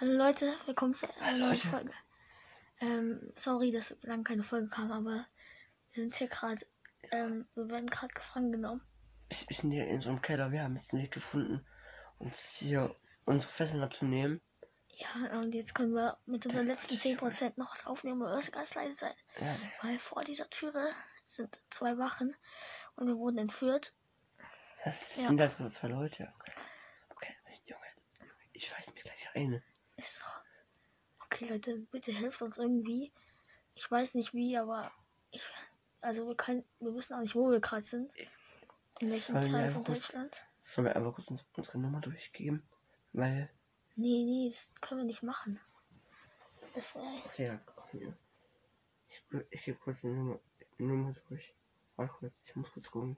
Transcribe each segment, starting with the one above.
Hallo Leute, willkommen zu einer neuen. Folge. Ähm, sorry, dass lange keine Folge kam, aber wir sind hier gerade, ähm, wir werden gerade gefangen genommen. Wir wir sind hier in so einem Keller. Wir haben jetzt einen Weg gefunden, uns hier unsere Fesseln abzunehmen. Ja, und jetzt können wir mit unseren letzten 10% noch was aufnehmen und müssen ganz leise sein. Ja. Weil vor dieser Türe sind zwei Wachen und wir wurden entführt. das Ja. sind halt nur zwei Leute. Okay, okay Junge, ich scheiß mich gleich ein. Ist so. Okay, Leute, bitte helft uns irgendwie. Ich weiß nicht wie, aber ich, also wir können, wir wissen auch nicht, wo wir gerade sind. In welchem Sollen Teil von kurz- Deutschland? Sollen wir einfach kurz uns, unsere Nummer durchgeben? Weil, Nee, nee, das können wir nicht machen. Das wäre. okay, ja, komm hier. Ich, ich gebe kurz die Nummer, Nummer durch. Warte kurz, ich muss kurz gucken.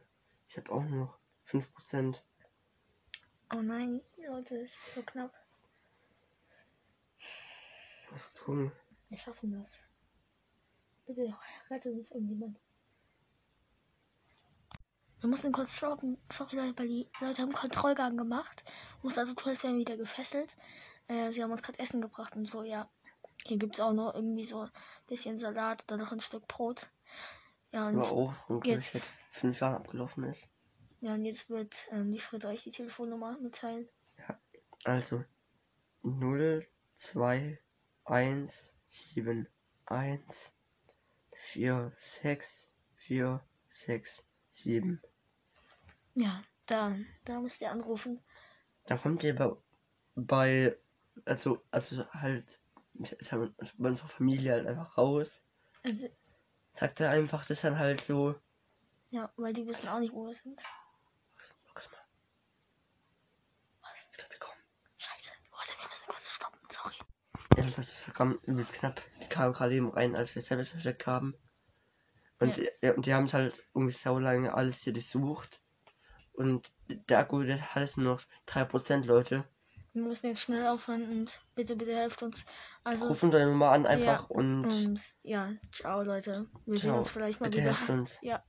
Ich habe auch nur noch 5%. Oh nein, Leute, es ist so knapp. Gucken. Wir schaffen das. Bitte rettet uns irgendjemand. Wir mussten kurz stoppen. Sorry, Leute, weil die Leute haben Kontrollgang gemacht. Muss also tun, als wären wir wieder gefesselt. Äh, sie haben uns gerade Essen gebracht und so, ja. Hier gibt es auch noch irgendwie so ein bisschen Salat oder noch ein Stück Brot. Ja, und, Aber auch, wenn jetzt- jetzt fünf Jahre abgelaufen ist. ja, und jetzt wird ähm, die Fritte euch die Telefonnummer mitteilen. Also 0, 2, 1, 7, 1, 4, 6, 4, 6, 7. Ja, da, da müsst ihr anrufen. Dann kommt ihr bei, bei also, also halt, halt bei unserer Familie halt einfach raus. Also, Sagt er einfach, das dann halt so. ja, weil die wissen auch nicht, wo wir sind. Guck mal. Ich glaube, wir kommen. Scheiße, warte, wir müssen kurz stoppen, sorry. Ja, das kam übelst knapp. Die kamen gerade eben rein, als wir Sabbath versteckt haben. Und, ja. und die haben es halt irgendwie so lange alles hier durchsucht. Und der Akku, der hat jetzt nur noch 3%, Leute. Wir müssen jetzt schnell aufhören und bitte, bitte helft uns. Also, Rufen deine Nummer an einfach Ja, und und ja, ciao Leute. Wir sehen Ciao. uns vielleicht mal bitte wieder. helft uns. Ja,